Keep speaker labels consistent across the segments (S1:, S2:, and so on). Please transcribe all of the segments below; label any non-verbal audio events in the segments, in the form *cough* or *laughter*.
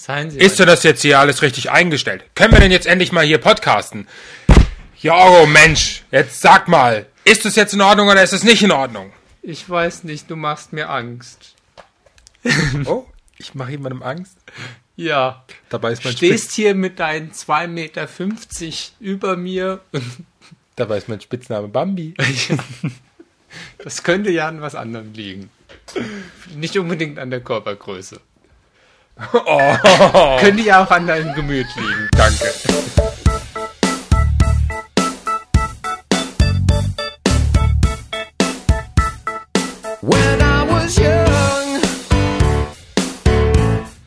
S1: Seien Sie
S2: Ist denn das jetzt hier alles richtig eingestellt? Können wir denn jetzt endlich mal hier podcasten? Jorgo, Mensch, jetzt sag mal, ist es jetzt in Ordnung oder ist es nicht in Ordnung?
S1: Ich weiß nicht, du machst mir Angst. *laughs*
S2: Oh, ich mache jemandem Angst.
S1: Ja.
S2: Dabei ist mein,
S1: Stehst hier mit deinen 2,50 Meter über mir
S2: Spitz *laughs* dabei ist mein Spitzname Bambi. *laughs*
S1: das könnte ja an was anderem liegen. Nicht unbedingt an der Körpergröße.
S2: Oh,
S1: Könnte ja auch an deinem Gemüt liegen.
S2: danke.
S3: When I was young,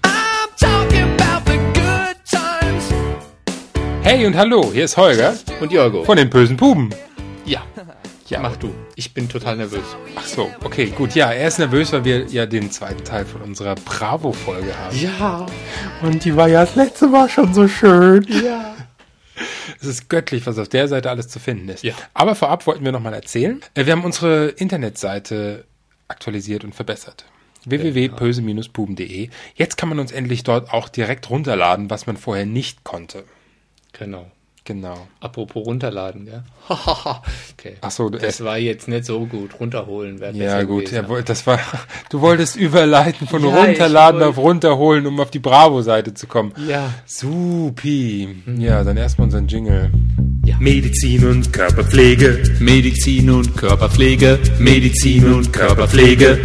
S3: I'm talking about the good times.
S2: Hey und hallo, hier ist Holger
S1: Und Jorgo.
S2: von den bösen Puben.
S1: Ja.
S2: Ja,
S1: Mach du. Ich bin total nervös.
S2: Ach so, okay, gut. Ja, er ist nervös, weil wir ja den zweiten Teil von unserer Bravo-Folge haben.
S1: Ja.
S2: Und die war ja das letzte Mal schon so schön.
S1: Ja.
S2: Es ist göttlich, was auf der Seite alles zu finden ist.
S1: Ja.
S2: Aber vorab wollten wir nochmal erzählen. äh, Wir haben unsere Internetseite aktualisiert und verbessert. www.pöse-puben.de. Jetzt kann man uns endlich dort auch direkt runterladen, was man vorher nicht konnte.
S1: Genau.
S2: Genau.
S1: Apropos runterladen, gell? *laughs* okay.
S2: Ach so,
S1: Das
S2: äh,
S1: war jetzt nicht so gut. Runterholen wäre besser
S2: Ja, gut,
S1: gewesen.
S2: wollte, das war, *laughs* du wolltest überleiten von
S1: Ja,
S2: runterladen
S1: ich
S2: auf runterholen, um auf die Bravo-Seite zu kommen.
S1: Ja.
S2: Supi. Ja, dann erstmal unseren Jingle.
S4: Medizin und Körperpflege.
S5: Medizin und Körperpflege.
S4: Medizin und Körperpflege.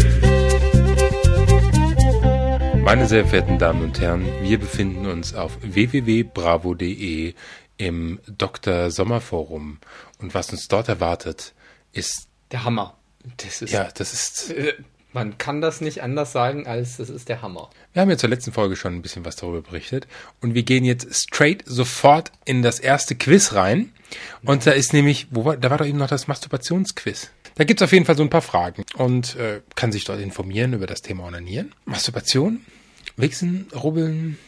S2: Meine sehr verehrten Damen und Herren, wir befinden uns auf www.bravo.de im Dr. Sommerforum. Und was uns dort erwartet, ist,
S1: Der Hammer. Das ist.
S2: ja, das ist,
S1: Äh, Man kann das nicht anders sagen, als das ist der Hammer.
S2: wir haben ja zur letzten Folge schon ein bisschen was darüber berichtet. Und wir gehen jetzt straight sofort in das erste Quiz rein. Und da ist nämlich, wo war, da war doch eben noch das Masturbationsquiz. Da gibt's auf jeden Fall so ein paar Fragen und äh, kann sich dort informieren über das Thema Onanieren. Masturbation, Wichsen, Rubbeln,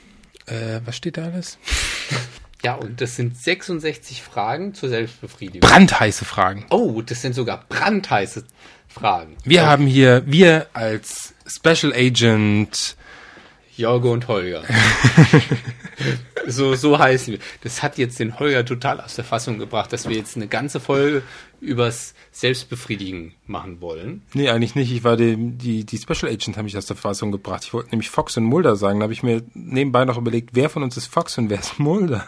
S2: äh, was steht da alles? *laughs*
S1: Ja, und das sind 66 Fragen zur Selbstbefriedigung.
S2: Brandheiße Fragen.
S1: Oh, das sind sogar brandheiße Fragen.
S2: Wir haben hier, wir als Special Agent,
S1: Jorge und Holger. *laughs* *laughs* so, so heißen wir. Das hat jetzt den Holger total aus der Fassung gebracht, dass wir jetzt eine ganze Folge übers Selbstbefriedigen machen wollen.
S2: nee, eigentlich nicht, ich war dem, die, die Special Agent haben mich aus der Fassung gebracht. Ich wollte nämlich Fox und Mulder sagen, da habe ich mir nebenbei noch überlegt, wer von uns ist Fox und wer ist Mulder?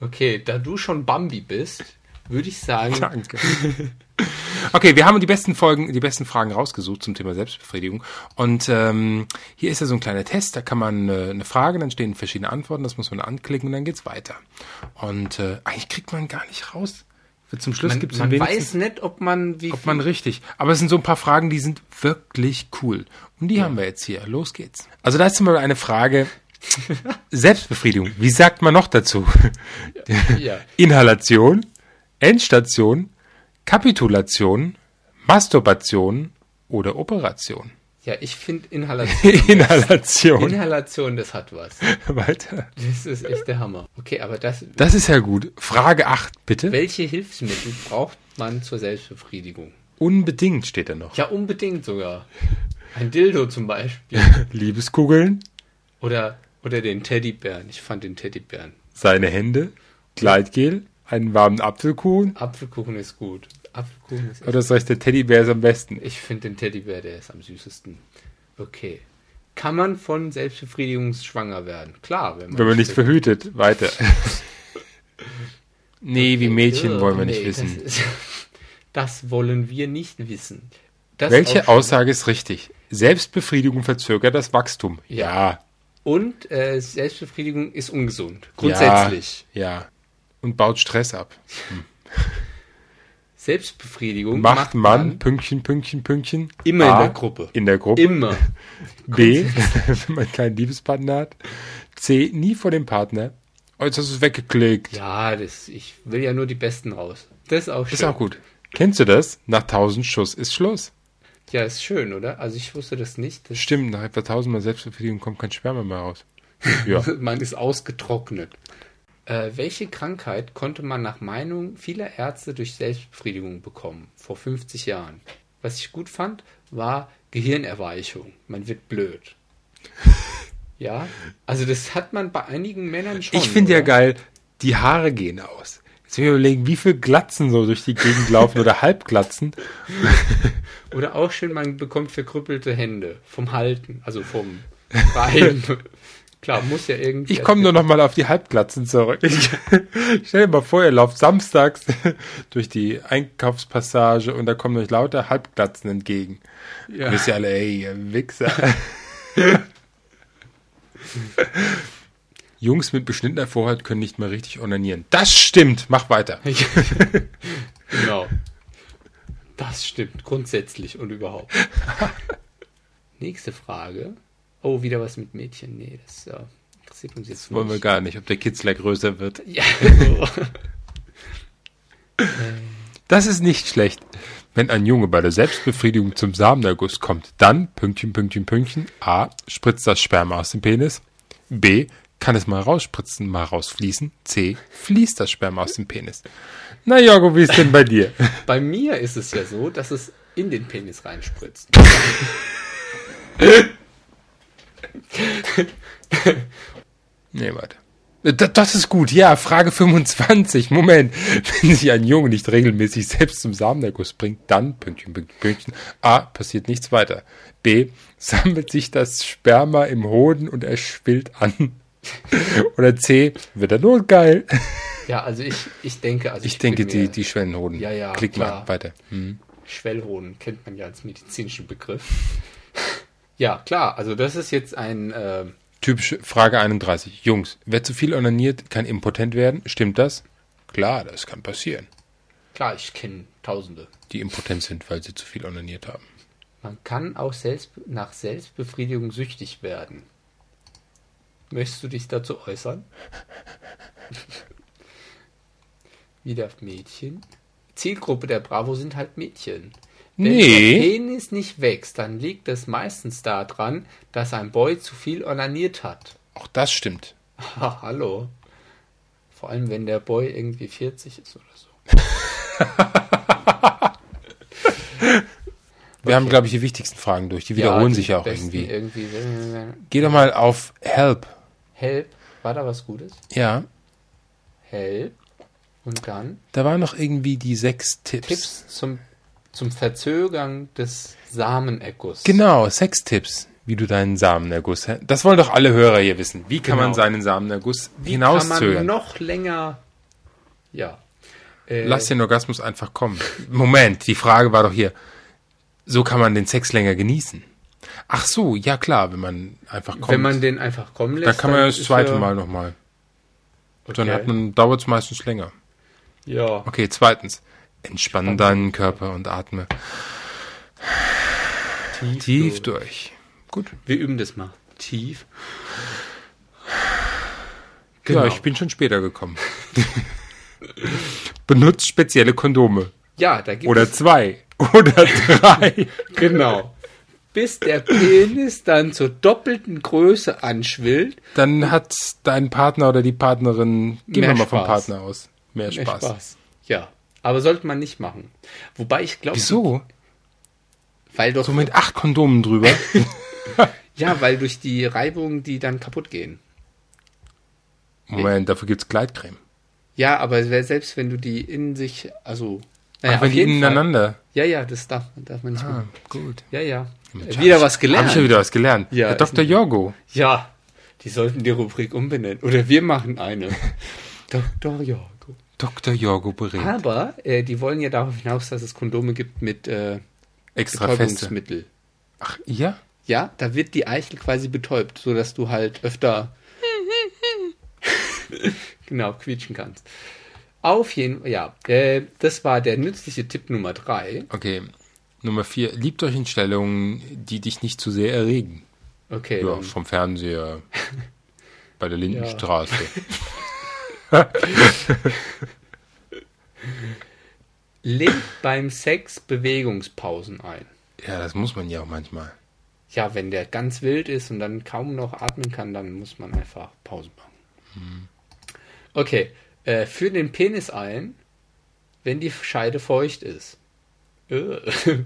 S1: Okay, da du schon Bambi bist, würde ich sagen,
S2: Danke. *laughs* Okay, wir haben die besten Folgen, die besten Fragen rausgesucht zum Thema Selbstbefriedigung. Und ähm, hier ist ja so ein kleiner Test, da kann man äh, eine Frage, dann stehen verschiedene Antworten, das muss man anklicken und dann geht's weiter. Und äh, eigentlich kriegt man gar nicht raus. Zum Schluss
S1: man,
S2: gibt's
S1: man
S2: dann
S1: weiß nicht, ob man wie
S2: ob man richtig. Aber es sind so ein paar Fragen, die sind wirklich cool. Und die haben wir jetzt hier. Los geht's. Also da ist zum Beispiel eine Frage. *laughs* Selbstbefriedigung. Wie sagt man noch dazu?
S1: ja. *laughs*
S2: Inhalation, Endstation, Kapitulation, Masturbation oder Operation.
S1: ja, ich finde *laughs* Inhalation.
S2: Inhalation.
S1: Inhalation, das hat was. *laughs*
S2: Weiter.
S1: Das ist echt der Hammer. Okay, aber das,
S2: Das ist ja gut. Frage 8, bitte.
S1: welche Hilfsmittel braucht man zur Selbstbefriedigung?
S2: Unbedingt steht da noch.
S1: Ja, unbedingt sogar. Ein Dildo zum Beispiel. *laughs*
S2: Liebeskugeln,
S1: Oder, oder den Teddybären. Ich fand den Teddybären.
S2: seine Hände, Gleitgel, einen warmen Apfelkuchen.
S1: Apfelkuchen ist gut. Apfelkuchen ist
S2: Oder soll ich der Teddybär ist am besten?
S1: Ich finde den Teddybär, der ist am süßesten. Okay. Kann man von Selbstbefriedigung schwanger werden? Klar, wenn man,
S2: Wenn man nicht verhütet. Weiter. *laughs* Nee, wie Mädchen
S1: Ugh,
S2: wollen wir
S1: nee,
S2: nicht wissen.
S1: Das, ist, *laughs* das wollen wir nicht wissen. Das
S2: Welche Aussage ist richtig? Selbstbefriedigung verzögert das Wachstum. Ja.
S1: Und äh, Selbstbefriedigung ist ungesund. Grundsätzlich.
S2: Ja, ja. Und baut Stress ab.
S1: Selbstbefriedigung
S2: Macht man, Pünktchen, Pünktchen, Pünktchen.
S1: Immer in
S2: A,
S1: der Gruppe.
S2: In der Gruppe.
S1: immer. *laughs*
S2: B, *laughs* wenn man keinen Liebespartner hat. C, nie vor dem Partner. Oh, jetzt hast du es weggeklickt.
S1: Ja, das, ich will ja nur die Besten raus. Das ist auch schön.
S2: Ist auch gut. Kennst du das? Nach 1000 Schuss ist Schluss.
S1: Ja, ist schön, oder? Also ich wusste das nicht. Das
S2: Stimmt, nach etwa 1000 Mal Selbstbefriedigung kommt kein Sperma mehr raus. *laughs* Ja.
S1: man ist ausgetrocknet. Äh, welche Krankheit konnte man nach Meinung vieler Ärzte durch Selbstbefriedigung bekommen? Vor 50 Jahren. Was ich gut fand, war Gehirnerweichung. Man wird blöd. *laughs* Ja, also das hat man bei einigen Männern schon.
S2: Ich finde ja geil, die Haare gehen aus. Jetzt will ich überlegen, wie viel Glatzen so durch die Gegend laufen oder Halbglatzen. *laughs*
S1: Oder auch schön, man bekommt verkrüppelte Hände vom Halten, also vom *laughs* Bein. Klar, muss ja irgendwie.
S2: Ich komme nur noch mal auf die Halbglatzen zurück. Ich, *laughs* stell dir mal vor, ihr lauft samstags *laughs* durch die Einkaufspassage und da kommen euch lauter Halbglatzen entgegen.
S1: Ja.
S2: Wisst ihr alle, ey, ihr Wichser. *laughs* Jungs mit beschnittener Vorhaut können nicht mehr richtig onanieren. Das stimmt. Mach weiter.
S1: Genau. Das stimmt, grundsätzlich und überhaupt. Nächste Frage. Oh, wieder was mit Mädchen. Nee, das äh, interessiert uns jetzt
S2: Wollen wir
S1: nicht.
S2: gar nicht, ob der Kitzler größer wird.
S1: Ja, *laughs*
S2: Das ist nicht schlecht. Wenn ein Junge bei der Selbstbefriedigung zum Samenerguss kommt, dann, Pünktchen, Pünktchen, Pünktchen, A, spritzt das Sperma aus dem Penis, B, kann es mal rausspritzen, mal rausfließen, C, fließt das Sperma aus dem Penis. Na Jorgo, wie ist denn bei dir? *laughs*
S1: bei mir ist es ja so, dass es in den Penis reinspritzt. *laughs* *laughs*
S2: Nee, warte. Da- Das ist gut, ja, Frage 25. Moment. *laughs* Wenn sich ein Junge nicht regelmäßig selbst zum Samenerguss bringt, dann, Pünktchen, Pünktchen, Pünktchen, A, passiert nichts weiter. B, sammelt sich das Sperma im Hoden und er schwillt an. *laughs* Oder C, wird er nur geil.
S1: Ja, also ich, ich denke, also
S2: Ich denke,
S1: bin
S2: die, die Schwellenhoden.
S1: Ja, ja,
S2: Klick
S1: klar.
S2: mal weiter. Hm.
S1: Schwellhoden kennt man ja als medizinischen Begriff. Ja, klar, also das ist jetzt ein, äh,
S2: Typische Frage 31. Jungs, wer zu viel onaniert, kann impotent werden. Stimmt das? Klar, das kann passieren.
S1: klar, ich kenne Tausende.
S2: Die impotent sind, weil sie zu viel onaniert haben.
S1: Man kann auch selbst, nach Selbstbefriedigung süchtig werden. Möchtest du dich dazu äußern? *laughs* Wieder Mädchen. Zielgruppe der Bravo sind halt Mädchen. Wenn
S2: Nee.
S1: der Penis nicht wächst, dann liegt es meistens daran, dass ein Boy zu viel onaniert hat.
S2: Auch das stimmt.
S1: Ha, hallo. Vor allem, wenn der Boy irgendwie 40 ist oder so. *laughs*
S2: Wir haben, glaube ich, die wichtigsten Fragen durch. Die wiederholen
S1: die
S2: sich ja auch irgendwie.
S1: irgendwie.
S2: Geh doch mal auf Help.
S1: Help. War da was Gutes?
S2: Ja,
S1: Help. Und dann
S2: da waren noch irgendwie die sechs Tipps.
S1: Tipps zum, zum Verzögern des Samenerguss.
S2: Genau, Sextipps, wie du deinen Samenerguss. Das wollen doch alle Hörer hier wissen. Wie kann
S1: Genau.
S2: man seinen Samenerguss
S1: Wie kann man
S2: hinauszögern?
S1: noch länger. Ja. Äh,
S2: Lass den Orgasmus einfach kommen. Moment, die Frage war doch hier. So kann man den Sex länger genießen. Ach so, ja klar, wenn man einfach kommt.
S1: wenn man den einfach kommen lässt.
S2: dann kann man ja das zweite
S1: er-
S2: Mal nochmal. Dann
S1: Okay.
S2: hat man, dauert es meistens länger.
S1: Ja.
S2: Okay, zweitens. Entspann deinen Körper und atme
S1: Tief,
S2: tief
S1: durch.
S2: durch. Gut.
S1: Wir üben das mal. Tief.
S2: Ja, ich bin schon später gekommen. *laughs* Benutzt spezielle Kondome.
S1: Ja, da gibt
S2: Oder zwei. *laughs* Oder drei. *laughs*
S1: Genau. Bis der Penis dann zur doppelten Größe anschwillt.
S2: Dann hat dein Partner oder die Partnerin, gehen
S1: Mehr
S2: wir mal vom. Partner aus, mehr
S1: Mehr
S2: Spaß.
S1: Spaß. Ja. Aber sollte man nicht machen. Wobei ich glaube.
S2: Wieso?
S1: Weil doch.
S2: So mit acht Kondomen drüber. *laughs*
S1: Ja, weil durch die Reibung die dann kaputt gehen.
S2: Moment, dafür gibt's Gleitcreme.
S1: Ja, aber selbst wenn du die in sich, also.
S2: Ach, wenn die
S1: jeden Fall.
S2: ineinander.
S1: Ja, ja, das darf, darf man nicht
S2: Ah,
S1: machen.
S2: gut.
S1: Ja, ja.
S2: Mensch,
S1: wieder
S2: hab
S1: was gelernt.
S2: Hab ich ja wieder was gelernt.
S1: Ja,
S2: Herr Dr. Jorgo.
S1: Ja, die sollten die Rubrik umbenennen. Oder wir machen eine. *laughs* Dr. Jorgo.
S2: Dr. Jorgo berät.
S1: Aber äh, die wollen ja darauf hinaus, dass es Kondome gibt mit äh,
S2: Extra feste.
S1: Betäubungsmittel.
S2: Ach, ja?
S1: Ja, da wird die Eichel quasi betäubt, sodass du halt öfter *laughs* genau quietschen kannst. Auf jeden Fall, ja, äh, das war der nützliche Tipp Nummer drei.
S2: Okay. Nummer vier. Liebt euch in Stellungen, die dich nicht zu sehr erregen.
S1: Okay,
S2: Ja, vom Fernseher. *laughs* Bei der Lindenstraße. *laughs* *laughs*
S1: legt beim Sex Bewegungspausen ein.
S2: Ja, das muss man ja auch manchmal.
S1: Ja, wenn der ganz wild ist und dann kaum noch atmen kann, dann muss man einfach Pause machen. Okay, äh, für den Penis ein, wenn die Scheide feucht ist. Äh. *laughs*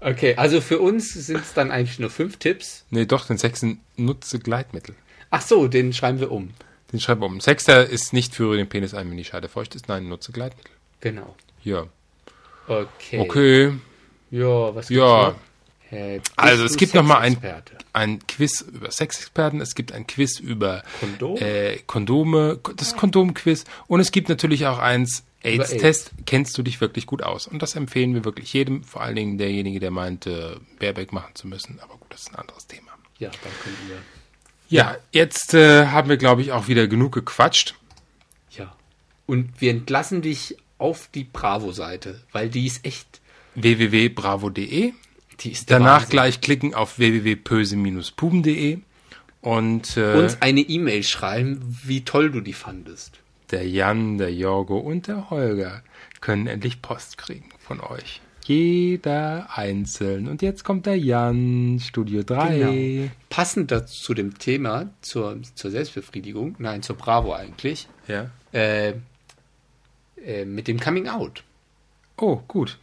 S1: Okay, also für uns sind es dann eigentlich nur fünf Tipps.
S2: Nee, doch, den sechsten nutze Gleitmittel.
S1: Ach so, den schreiben wir um.
S2: Den schreiben wir um. Sechster ist nicht führe den Penis ein, wenn die Scheide feucht ist. Nein, nutze Gleitmittel.
S1: Genau.
S2: Ja.
S1: Okay.
S2: Okay.
S1: Ja, was gibt's
S2: Ja.
S1: noch? Äh, bist
S2: Also es gibt noch mal ein, ein Quiz über Sexexperten, es gibt ein Quiz über
S1: Kondom?
S2: äh, Kondome, das Kondomquiz und es gibt natürlich auch eins AIDS-Test. Kennst du dich wirklich gut aus? Und das empfehlen wir wirklich jedem, vor allen Dingen derjenige, der meinte, Baerbeck machen zu müssen. Aber gut, das ist ein anderes Thema.
S1: Ja, dann können wir.
S2: Ja, jetzt äh, haben wir, glaube ich, auch wieder genug gequatscht.
S1: Ja. Und wir entlassen dich auf die Bravo-Seite, weil die ist echt.
S2: www.bravo.de
S1: Die ist
S2: Danach
S1: Wahnsinn.
S2: gleich klicken auf www.pöse-puben.de und äh,
S1: uns eine E-Mail schreiben, wie toll du die fandest.
S2: der Jan, der Jorgo und der Holger können endlich Post kriegen von euch. Jeder einzeln. Und jetzt kommt der Jan, Studio 3.
S1: Genau. Passend dazu zu dem Thema, zur, zur Selbstbefriedigung, nein, zur Bravo eigentlich,
S2: Ja.
S1: äh, äh, mit dem Coming Out.
S2: Oh, gut.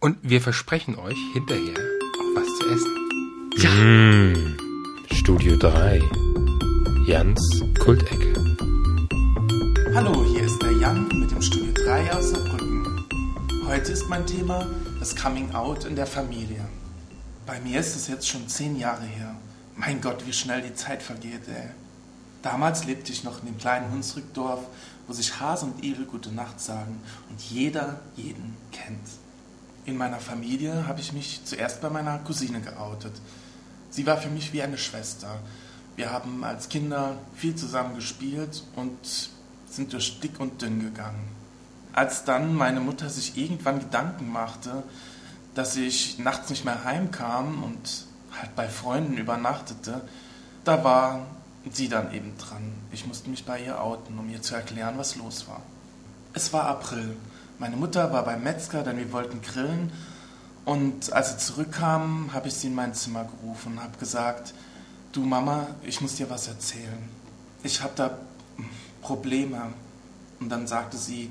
S2: Und wir versprechen euch hinterher auch was zu essen. Studio 3. Jans Kultecke.
S6: Hallo, hier ist der Jan mit dem Studio 3 aus Saarbrücken. Heute ist mein Thema das Coming Out in der Familie. Bei mir ist es jetzt schon zehn Jahre her. Mein Gott, wie schnell die Zeit vergeht, ey. Damals lebte ich noch in dem kleinen Hunsrückdorf, wo sich Hase und Igel gute Nacht sagen und jeder jeden kennt. In meiner Familie habe ich mich zuerst bei meiner Cousine geoutet. Sie war für mich wie eine Schwester. Wir haben als Kinder viel zusammen gespielt und sind durch dick und dünn gegangen. Als dann meine Mutter sich irgendwann Gedanken machte, dass ich nachts nicht mehr heimkam und halt bei Freunden übernachtete, da war sie dann eben dran. Ich musste mich bei ihr outen, um ihr zu erklären, was los war. Es war April. Meine Mutter war beim Metzger, denn wir wollten grillen. Und als sie zurückkam, habe ich sie in mein Zimmer gerufen und habe gesagt, du Mama, ich muss dir was erzählen. Ich habe da Probleme. Und dann sagte sie,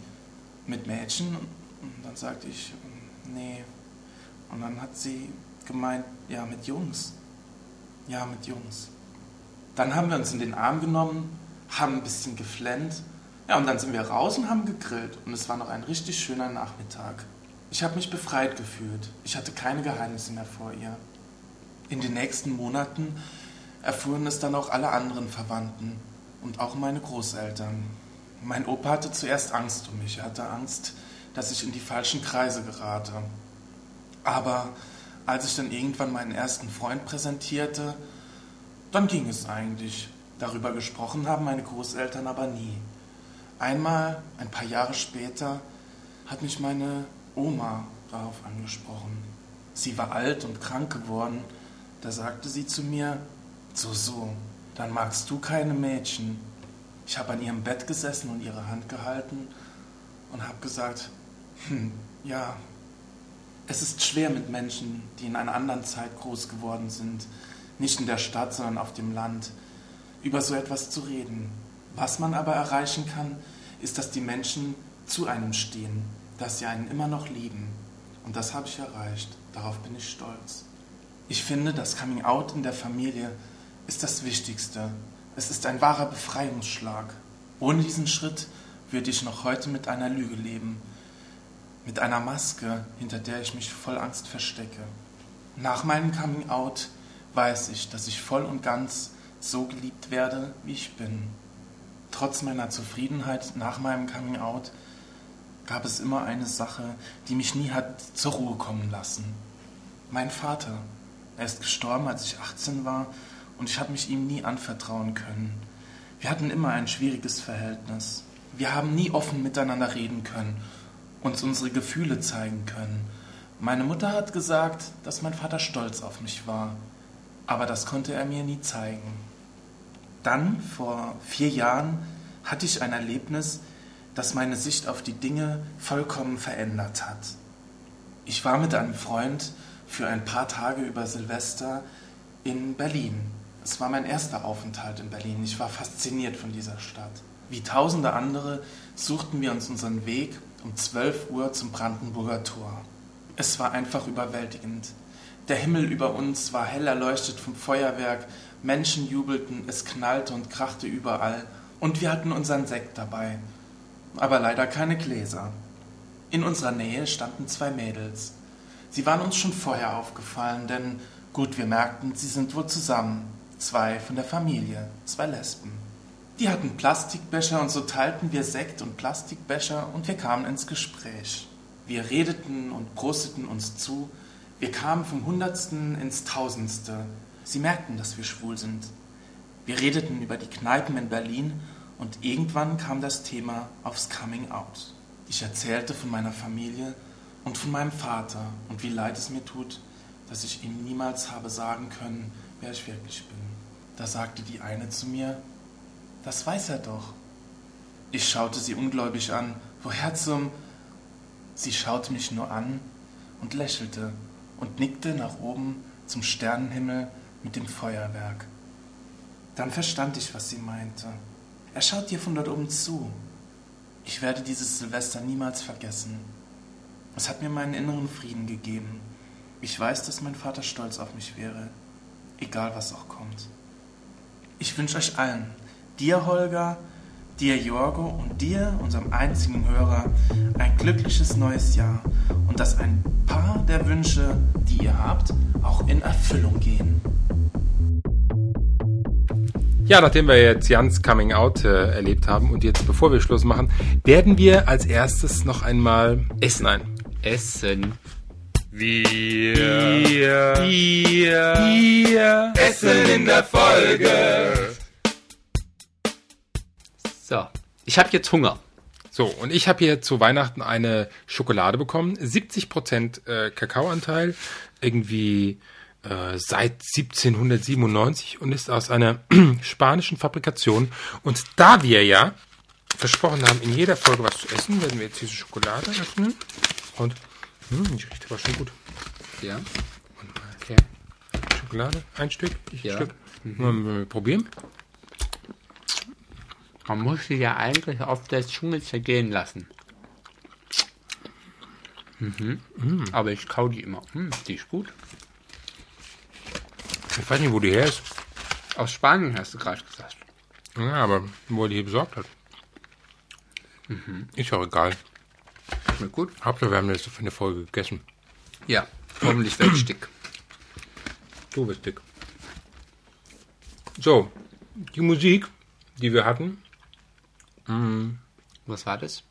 S6: mit Mädchen? Und dann sagte ich, nee. Und dann hat sie gemeint, ja, mit Jungs. Ja, mit Jungs. Dann haben wir uns in den Arm genommen, haben ein bisschen geflennt. Ja, und dann sind wir raus und haben gegrillt. Und es war noch ein richtig schöner Nachmittag. Ich habe mich befreit gefühlt. Ich hatte keine Geheimnisse mehr vor ihr. In den nächsten Monaten erfuhren es dann auch alle anderen Verwandten und auch meine Großeltern. Mein Opa hatte zuerst Angst um mich. Er hatte Angst, dass ich in die falschen Kreise gerate. Aber als ich dann irgendwann meinen ersten Freund präsentierte, dann ging es eigentlich. Darüber gesprochen haben meine Großeltern aber nie. Einmal, ein paar Jahre später, hat mich meine Oma darauf angesprochen. Sie war alt und krank geworden. Da sagte sie zu mir, so, so, dann magst du keine Mädchen. Ich habe an ihrem Bett gesessen und ihre Hand gehalten und habe gesagt, hm, ja, es ist schwer mit Menschen, die in einer anderen Zeit groß geworden sind, nicht in der Stadt, sondern auf dem Land, über so etwas zu reden. Was man aber erreichen kann, ist, dass die Menschen zu einem stehen, dass sie einen immer noch lieben. Und das habe ich erreicht. Darauf bin ich stolz. Ich finde, das Coming Out in der Familie ist das Wichtigste. Es ist ein wahrer Befreiungsschlag. Ohne diesen Schritt würde ich noch heute mit einer Lüge leben, mit einer Maske, hinter der ich mich voll Angst verstecke. Nach meinem Coming Out weiß ich, dass ich voll und ganz so geliebt werde, wie ich bin. Trotz meiner Zufriedenheit nach meinem Coming Out gab es immer eine Sache, die mich nie hat zur Ruhe kommen lassen. Mein Vater. Er ist gestorben, als ich 18 war und ich habe mich ihm nie anvertrauen können. Wir hatten immer ein schwieriges Verhältnis. Wir haben nie offen miteinander reden können, uns unsere Gefühle zeigen können. Meine Mutter hat gesagt, dass mein Vater stolz auf mich war, aber das konnte er mir nie zeigen. Dann, vor vier Jahren, hatte ich ein Erlebnis, das meine Sicht auf die Dinge vollkommen verändert hat. Ich war mit einem Freund für ein paar Tage über Silvester in Berlin. Es war mein erster Aufenthalt in Berlin. Ich war fasziniert von dieser Stadt. Wie tausende andere suchten wir uns unseren Weg um 12 Uhr zum Brandenburger Tor. Es war einfach überwältigend. Der Himmel über uns war hell erleuchtet vom Feuerwerk, Menschen jubelten, es knallte und krachte überall, und wir hatten unseren Sekt dabei. Aber leider keine Gläser. In unserer Nähe standen zwei Mädels. Sie waren uns schon vorher aufgefallen, denn gut, wir merkten, sie sind wohl zusammen. Zwei von der Familie, zwei Lesben. Die hatten Plastikbecher und so teilten wir Sekt und Plastikbecher und wir kamen ins Gespräch. Wir redeten und prosteten uns zu. Wir kamen vom Hundertsten ins Tausendste. Sie merkten, dass wir schwul sind. Wir redeten über die Kneipen in Berlin und irgendwann kam das Thema aufs Coming Out. Ich erzählte von meiner Familie und von meinem Vater und wie leid es mir tut, dass ich ihm niemals habe sagen können, wer ich wirklich bin. Da sagte die eine zu mir, das weiß er doch. Ich schaute sie ungläubig an. Woher zum... Sie schaute mich nur an und lächelte und nickte nach oben zum Sternenhimmel mit dem Feuerwerk. Dann verstand ich, was sie meinte. Er schaut dir von dort oben zu. Ich werde dieses Silvester niemals vergessen. Es hat mir meinen inneren Frieden gegeben. Ich weiß, dass mein Vater stolz auf mich wäre, egal was auch kommt. Ich wünsche euch allen, dir Holger, dir Jorgo und dir, unserem einzigen Hörer, ein glückliches neues Jahr und dass ein paar der Wünsche, die ihr habt, auch in Erfüllung gehen.
S2: Ja, nachdem wir jetzt Jans Coming Out äh, erlebt haben und jetzt, bevor wir Schluss machen, werden wir als erstes noch einmal essen ein.
S1: Essen.
S2: Wir, wir, wir, wir essen in der Folge.
S1: So. Ich habe jetzt Hunger.
S2: So, und ich habe hier zu Weihnachten eine Schokolade bekommen. 70% äh, Kakaoanteil, irgendwie äh, seit 1797 und ist aus einer *clears throat* spanischen Fabrikation. Und da wir ja versprochen haben, in jeder Folge was zu essen, werden wir jetzt diese Schokolade öffnen. Und hm, die riecht aber schon gut.
S1: Ja. Okay.
S2: Schokolade, ein Stück, ich
S1: Ja.
S2: ein Stück. Wir probieren?
S1: Man muss sie ja eigentlich auf der Zunge zergehen lassen. Mhm. Aber ich kau die immer. Hm, die ist gut.
S2: Ich weiß nicht, wo die her ist.
S1: Aus Spanien hast du gerade gesagt.
S2: Ja, aber wo er die hier besorgt hat. Ist auch egal.
S1: Schmeckt gut.
S2: Hauptsache, wir haben jetzt für eine Folge gegessen.
S1: Ja. Hoffentlich wird es dick.
S2: Du bist dick. So, die Musik, die wir hatten,
S1: Was war das?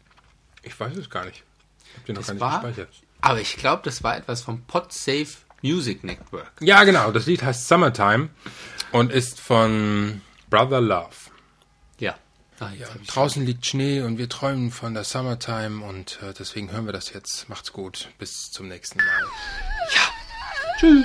S2: ich weiß es gar nicht. Ich hab den noch
S1: Das
S2: gar nicht
S1: war-
S2: gespeichert.
S1: Aber ich glaube, das war etwas vom PodSafe Music Network.
S2: Ja, genau. Das Lied heißt Summertime und ist von Brother Love.
S1: Ja. Ah,
S2: Ja, draußen liegt Schnee und wir träumen von der Summertime und äh, deswegen hören wir das jetzt. Macht's gut. Bis zum nächsten Mal.
S3: When